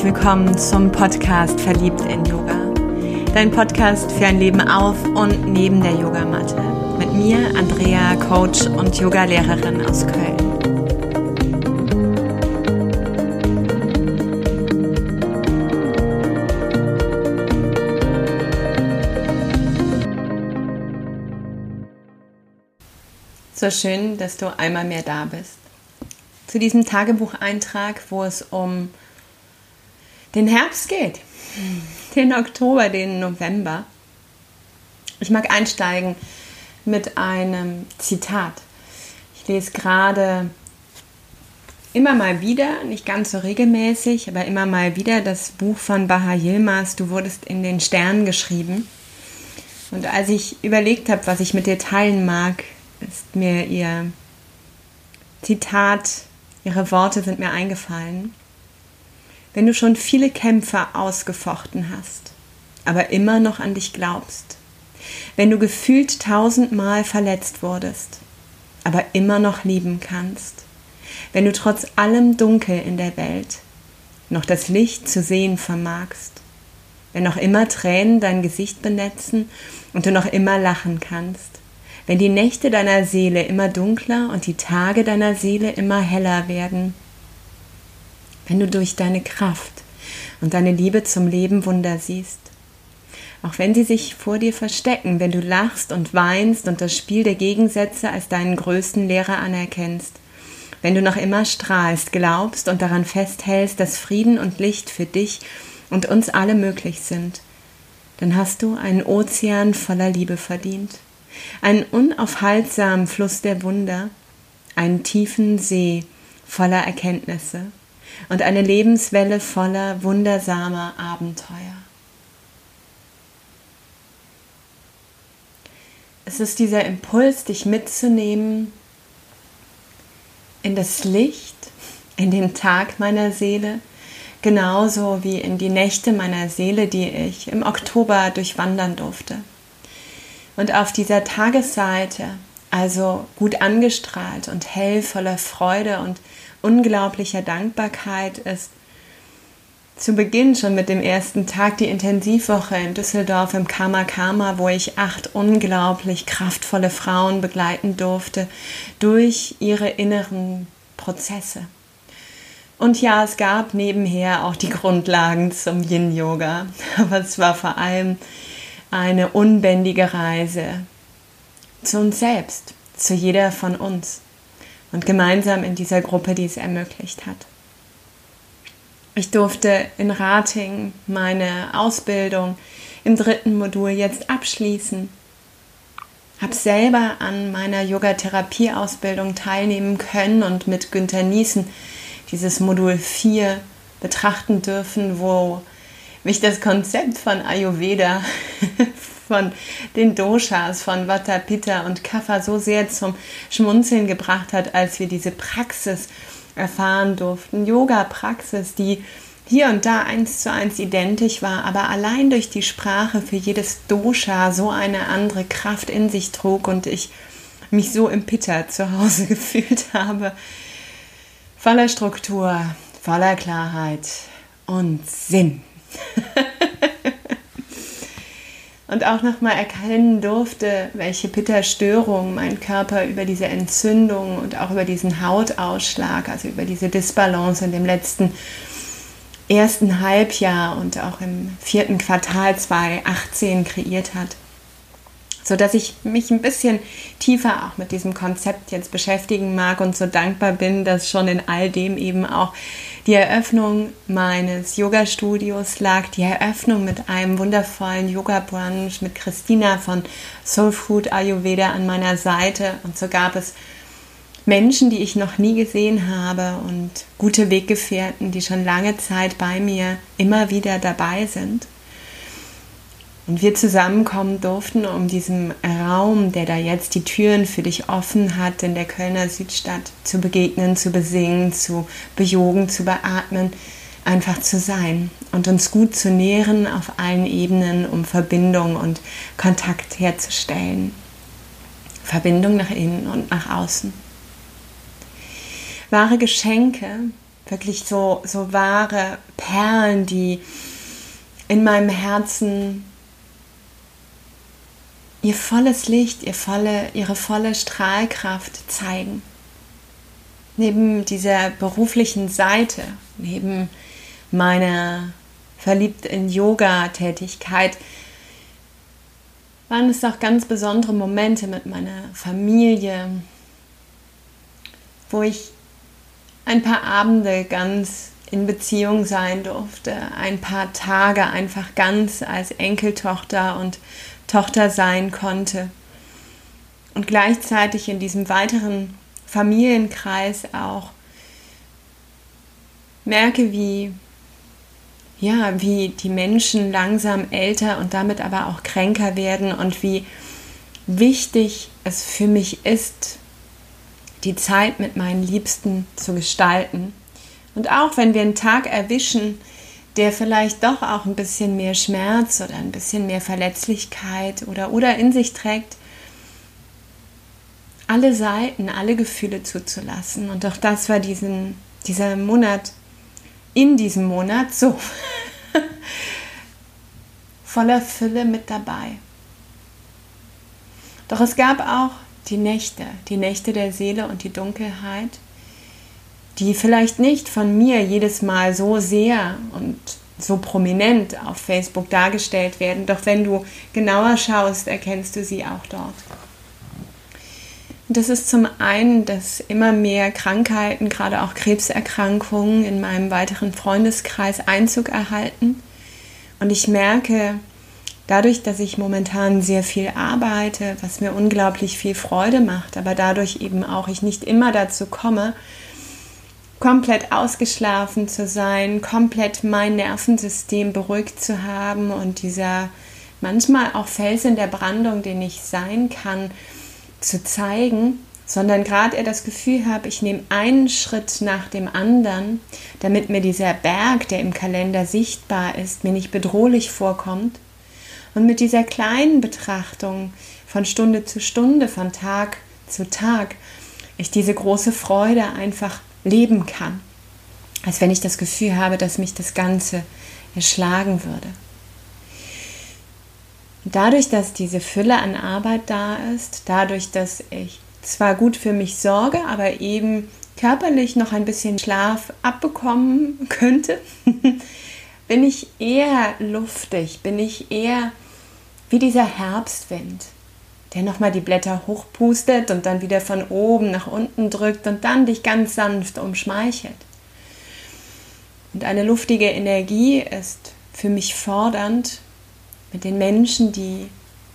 herzlich willkommen zum Podcast Verliebt in Yoga. Dein Podcast für ein Leben auf und neben der Yogamatte. Mit mir, Andrea, Coach und Yogalehrerin aus Köln. So schön, dass du einmal mehr da bist. Zu diesem Tagebucheintrag, wo es um den Herbst geht, den Oktober, den November. Ich mag einsteigen mit einem Zitat. Ich lese gerade immer mal wieder, nicht ganz so regelmäßig, aber immer mal wieder das Buch von Baha Yilmaz, Du wurdest in den Sternen geschrieben. Und als ich überlegt habe, was ich mit dir teilen mag, ist mir ihr Zitat, ihre Worte sind mir eingefallen. Wenn du schon viele Kämpfe ausgefochten hast, aber immer noch an dich glaubst, wenn du gefühlt tausendmal verletzt wurdest, aber immer noch lieben kannst, wenn du trotz allem Dunkel in der Welt noch das Licht zu sehen vermagst, wenn noch immer Tränen dein Gesicht benetzen und du noch immer lachen kannst, wenn die Nächte deiner Seele immer dunkler und die Tage deiner Seele immer heller werden, wenn du durch deine Kraft und deine Liebe zum Leben Wunder siehst, auch wenn sie sich vor dir verstecken, wenn du lachst und weinst und das Spiel der Gegensätze als deinen größten Lehrer anerkennst, wenn du noch immer strahlst, glaubst und daran festhältst, dass Frieden und Licht für dich und uns alle möglich sind, dann hast du einen Ozean voller Liebe verdient einen unaufhaltsamen Fluss der Wunder, einen tiefen See voller Erkenntnisse und eine Lebenswelle voller wundersamer Abenteuer. Es ist dieser Impuls, dich mitzunehmen in das Licht, in den Tag meiner Seele, genauso wie in die Nächte meiner Seele, die ich im Oktober durchwandern durfte. Und auf dieser Tagesseite, also gut angestrahlt und hell, voller Freude und unglaublicher Dankbarkeit, ist zu Beginn schon mit dem ersten Tag die Intensivwoche in Düsseldorf im Karma Karma, wo ich acht unglaublich kraftvolle Frauen begleiten durfte durch ihre inneren Prozesse. Und ja, es gab nebenher auch die Grundlagen zum Yin-Yoga, aber es war vor allem eine unbändige Reise zu uns selbst, zu jeder von uns und gemeinsam in dieser Gruppe, die es ermöglicht hat. Ich durfte in Rating meine Ausbildung im dritten Modul jetzt abschließen, habe selber an meiner Yogatherapie-Ausbildung teilnehmen können und mit Günter Niesen dieses Modul 4 betrachten dürfen, wo mich das Konzept von Ayurveda, von den Doshas, von Vata, Pitta und Kapha so sehr zum Schmunzeln gebracht hat, als wir diese Praxis erfahren durften. Yoga-Praxis, die hier und da eins zu eins identisch war, aber allein durch die Sprache für jedes Dosha so eine andere Kraft in sich trug und ich mich so im Pitta zu Hause gefühlt habe. Voller Struktur, voller Klarheit und Sinn. Und auch nochmal erkennen durfte, welche Pitta-Störung mein Körper über diese Entzündung und auch über diesen Hautausschlag, also über diese Disbalance in dem letzten ersten Halbjahr und auch im vierten Quartal 2018 kreiert hat. So dass ich mich ein bisschen tiefer auch mit diesem Konzept jetzt beschäftigen mag und so dankbar bin, dass schon in all dem eben auch die Eröffnung meines Yoga-Studios lag, die Eröffnung mit einem wundervollen Yoga-Brunch mit Christina von Soul Food Ayurveda an meiner Seite. Und so gab es Menschen, die ich noch nie gesehen habe und gute Weggefährten, die schon lange Zeit bei mir immer wieder dabei sind und wir zusammenkommen durften, um diesem Raum, der da jetzt die Türen für dich offen hat, in der Kölner Südstadt zu begegnen, zu besingen, zu bejogen, zu beatmen, einfach zu sein und uns gut zu nähren auf allen Ebenen, um Verbindung und Kontakt herzustellen. Verbindung nach innen und nach außen. Wahre Geschenke wirklich so, so wahre Perlen, die in meinem Herzen ihr volles Licht, ihr volle, ihre volle Strahlkraft zeigen. Neben dieser beruflichen Seite, neben meiner verliebt in Yoga-Tätigkeit, waren es auch ganz besondere Momente mit meiner Familie, wo ich ein paar Abende ganz in Beziehung sein durfte, ein paar Tage einfach ganz als Enkeltochter und Tochter sein konnte und gleichzeitig in diesem weiteren Familienkreis auch merke, wie ja, wie die Menschen langsam älter und damit aber auch kränker werden und wie wichtig es für mich ist, die Zeit mit meinen Liebsten zu gestalten. Und auch wenn wir einen Tag erwischen, der vielleicht doch auch ein bisschen mehr Schmerz oder ein bisschen mehr Verletzlichkeit oder, oder in sich trägt, alle Seiten, alle Gefühle zuzulassen. Und auch das war diesen, dieser Monat, in diesem Monat so voller Fülle mit dabei. Doch es gab auch die Nächte, die Nächte der Seele und die Dunkelheit, die vielleicht nicht von mir jedes Mal so sehr und so prominent auf Facebook dargestellt werden, doch wenn du genauer schaust, erkennst du sie auch dort. Das ist zum einen, dass immer mehr Krankheiten, gerade auch Krebserkrankungen in meinem weiteren Freundeskreis Einzug erhalten. Und ich merke, dadurch, dass ich momentan sehr viel arbeite, was mir unglaublich viel Freude macht, aber dadurch eben auch ich nicht immer dazu komme, komplett ausgeschlafen zu sein, komplett mein Nervensystem beruhigt zu haben und dieser manchmal auch Fels in der Brandung, den ich sein kann, zu zeigen, sondern gerade eher das Gefühl habe, ich nehme einen Schritt nach dem anderen, damit mir dieser Berg, der im Kalender sichtbar ist, mir nicht bedrohlich vorkommt. Und mit dieser kleinen Betrachtung von Stunde zu Stunde, von Tag zu Tag, ich diese große Freude einfach leben kann. Als wenn ich das Gefühl habe, dass mich das Ganze erschlagen würde. Dadurch, dass diese Fülle an Arbeit da ist, dadurch, dass ich zwar gut für mich sorge, aber eben körperlich noch ein bisschen Schlaf abbekommen könnte, bin ich eher luftig, bin ich eher wie dieser Herbstwind, der nochmal die Blätter hochpustet und dann wieder von oben nach unten drückt und dann dich ganz sanft umschmeichelt. Und eine luftige Energie ist für mich fordernd, mit den Menschen, die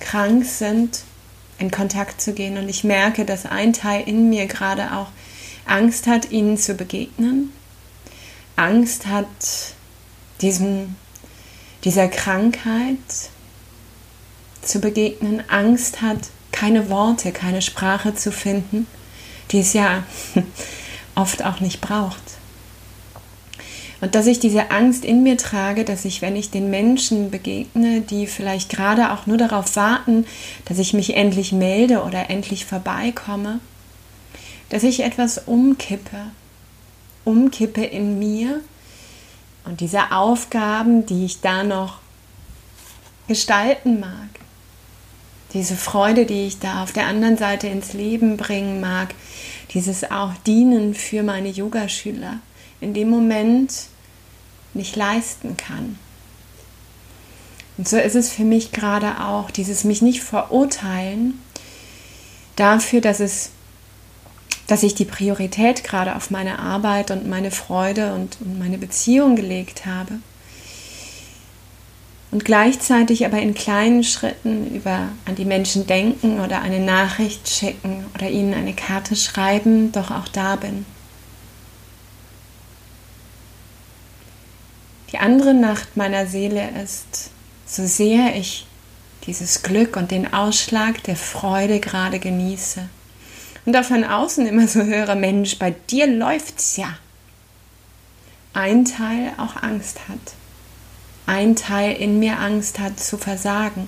krank sind, in Kontakt zu gehen. Und ich merke, dass ein Teil in mir gerade auch Angst hat, ihnen zu begegnen. Angst hat, diesem, dieser Krankheit zu begegnen, Angst hat, keine Worte, keine Sprache zu finden, die es ja oft auch nicht braucht. Und dass ich diese Angst in mir trage, dass ich, wenn ich den Menschen begegne, die vielleicht gerade auch nur darauf warten, dass ich mich endlich melde oder endlich vorbeikomme, dass ich etwas umkippe, umkippe in mir und diese Aufgaben, die ich da noch gestalten mag, diese Freude, die ich da auf der anderen Seite ins Leben bringen mag, dieses auch Dienen für meine Yogaschüler, in dem Moment nicht leisten kann. Und so ist es für mich gerade auch, dieses mich nicht verurteilen dafür, dass es dass ich die Priorität gerade auf meine Arbeit und meine Freude und, und meine Beziehung gelegt habe und gleichzeitig aber in kleinen Schritten über an die Menschen denken oder eine Nachricht schicken oder ihnen eine Karte schreiben, doch auch da bin. Die andere Nacht meiner Seele ist, so sehr ich dieses Glück und den Ausschlag der Freude gerade genieße und auch von außen immer so höre, Mensch, bei dir läuft's ja. Ein Teil auch Angst hat ein Teil in mir Angst hat zu versagen,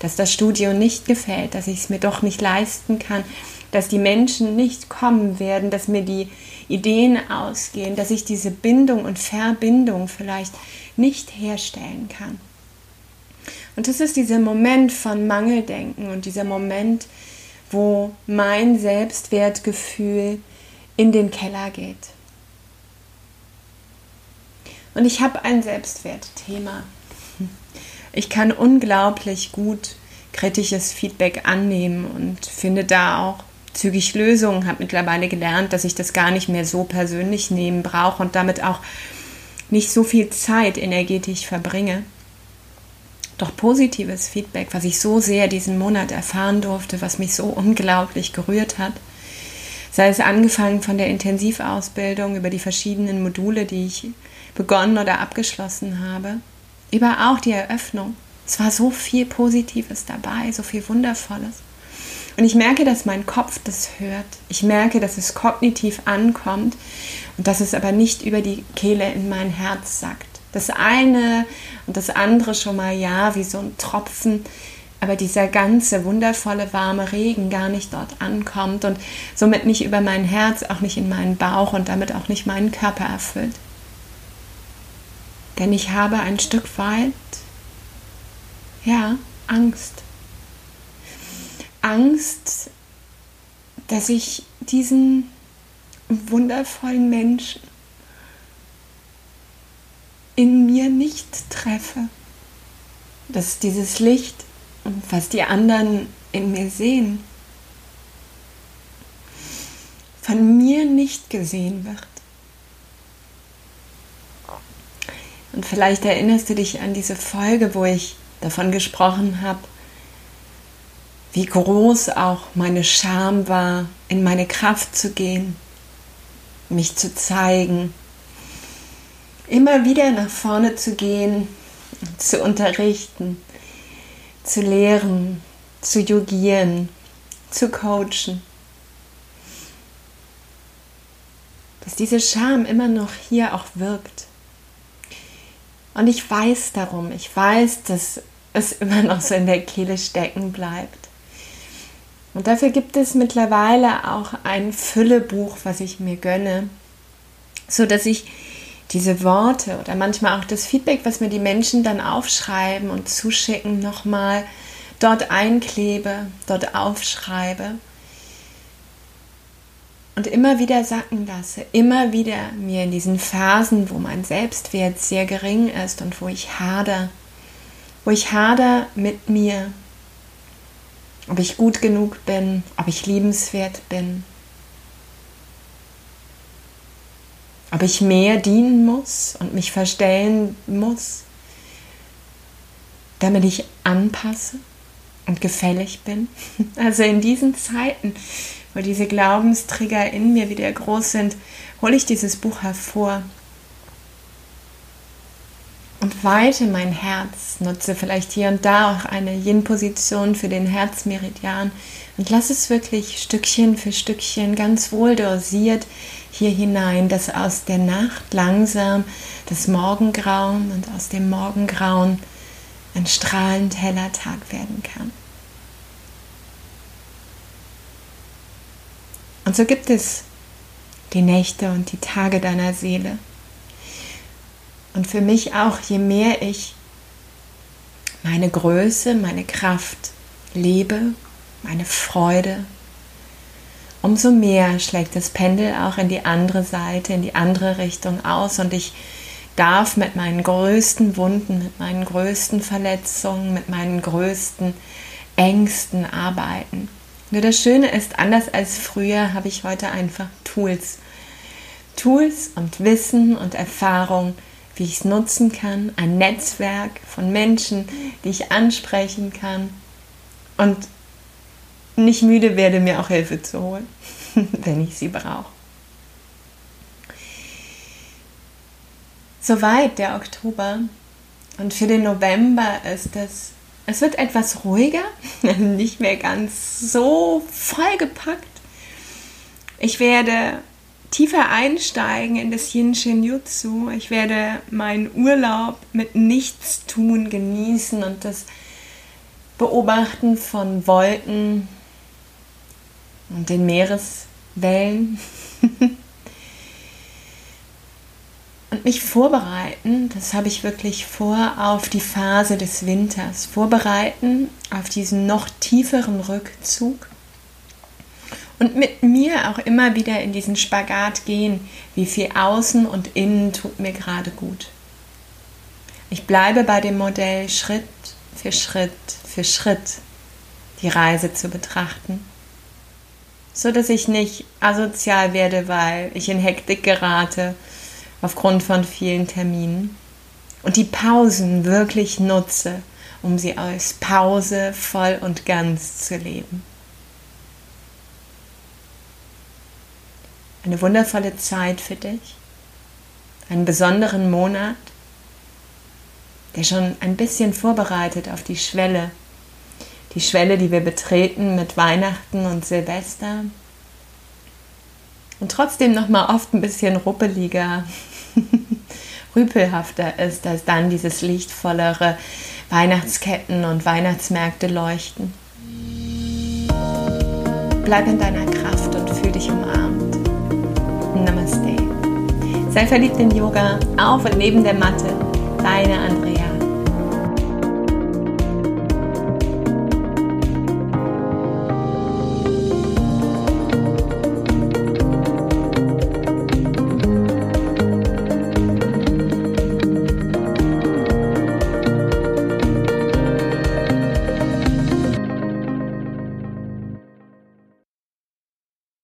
dass das Studio nicht gefällt, dass ich es mir doch nicht leisten kann, dass die Menschen nicht kommen werden, dass mir die Ideen ausgehen, dass ich diese Bindung und Verbindung vielleicht nicht herstellen kann. Und das ist dieser Moment von Mangeldenken und dieser Moment, wo mein Selbstwertgefühl in den Keller geht. Und ich habe ein Selbstwertthema. Ich kann unglaublich gut kritisches Feedback annehmen und finde da auch zügig Lösungen. Habe mittlerweile gelernt, dass ich das gar nicht mehr so persönlich nehmen brauche und damit auch nicht so viel Zeit energetisch verbringe. Doch positives Feedback, was ich so sehr diesen Monat erfahren durfte, was mich so unglaublich gerührt hat, sei es angefangen von der Intensivausbildung über die verschiedenen Module, die ich begonnen oder abgeschlossen habe, über auch die Eröffnung. Es war so viel Positives dabei, so viel Wundervolles. Und ich merke, dass mein Kopf das hört. Ich merke, dass es kognitiv ankommt und dass es aber nicht über die Kehle in mein Herz sackt. Das eine und das andere schon mal ja, wie so ein Tropfen, aber dieser ganze wundervolle warme Regen gar nicht dort ankommt und somit nicht über mein Herz, auch nicht in meinen Bauch und damit auch nicht meinen Körper erfüllt. Denn ich habe ein Stück weit, ja, Angst. Angst, dass ich diesen wundervollen Menschen in mir nicht treffe. Dass dieses Licht, was die anderen in mir sehen, von mir nicht gesehen wird. Und vielleicht erinnerst du dich an diese Folge, wo ich davon gesprochen habe, wie groß auch meine Scham war, in meine Kraft zu gehen, mich zu zeigen, immer wieder nach vorne zu gehen, zu unterrichten, zu lehren, zu yogieren, zu coachen. Dass diese Scham immer noch hier auch wirkt. Und ich weiß darum, ich weiß, dass es immer noch so in der Kehle stecken bleibt. Und dafür gibt es mittlerweile auch ein Füllebuch, was ich mir gönne, so dass ich diese Worte oder manchmal auch das Feedback, was mir die Menschen dann aufschreiben und zuschicken, nochmal dort einklebe, dort aufschreibe und immer wieder sacken lasse, immer wieder mir in diesen Phasen, wo mein Selbstwert sehr gering ist und wo ich hader, wo ich hader mit mir, ob ich gut genug bin, ob ich liebenswert bin, ob ich mehr dienen muss und mich verstellen muss, damit ich anpasse und gefällig bin. Also in diesen Zeiten, wo diese Glaubenstrigger in mir wieder groß sind, hole ich dieses Buch hervor und weite mein Herz, nutze vielleicht hier und da auch eine Yin-Position für den Herzmeridian und lasse es wirklich Stückchen für Stückchen ganz wohl dosiert hier hinein, dass aus der Nacht langsam das Morgengrauen und aus dem Morgengrauen ein strahlend heller Tag werden kann. Und so gibt es die Nächte und die Tage deiner Seele. Und für mich auch, je mehr ich meine Größe, meine Kraft lebe, meine Freude, umso mehr schlägt das Pendel auch in die andere Seite, in die andere Richtung aus. Und ich darf mit meinen größten Wunden, mit meinen größten Verletzungen, mit meinen größten Ängsten arbeiten. Nur das Schöne ist, anders als früher habe ich heute einfach Tools. Tools und Wissen und Erfahrung, wie ich es nutzen kann, ein Netzwerk von Menschen, die ich ansprechen kann und nicht müde werde, mir auch Hilfe zu holen, wenn ich sie brauche. Soweit der Oktober. Und für den November ist es, es wird etwas ruhiger, nicht mehr ganz so vollgepackt. Ich werde tiefer einsteigen in das Yin Shin Jutsu. Ich werde meinen Urlaub mit Nichtstun genießen und das Beobachten von Wolken und den Meereswellen. und mich vorbereiten, das habe ich wirklich vor, auf die Phase des Winters. Vorbereiten auf diesen noch tieferen Rückzug. Und mit mir auch immer wieder in diesen Spagat gehen, wie viel außen und innen tut mir gerade gut. Ich bleibe bei dem Modell Schritt für Schritt für Schritt die Reise zu betrachten, so dass ich nicht asozial werde, weil ich in Hektik gerate aufgrund von vielen Terminen und die Pausen wirklich nutze, um sie als Pause voll und ganz zu leben. Eine wundervolle Zeit für dich, einen besonderen Monat, der schon ein bisschen vorbereitet auf die Schwelle, die Schwelle, die wir betreten mit Weihnachten und Silvester und trotzdem noch mal oft ein bisschen ruppeliger, rüpelhafter ist, als dann dieses lichtvollere Weihnachtsketten und Weihnachtsmärkte leuchten. Bleib in deiner Kraft und fühl dich umarmt. Namaste. Sei verliebt in Yoga, auf und neben der Matte. Deine Andrea.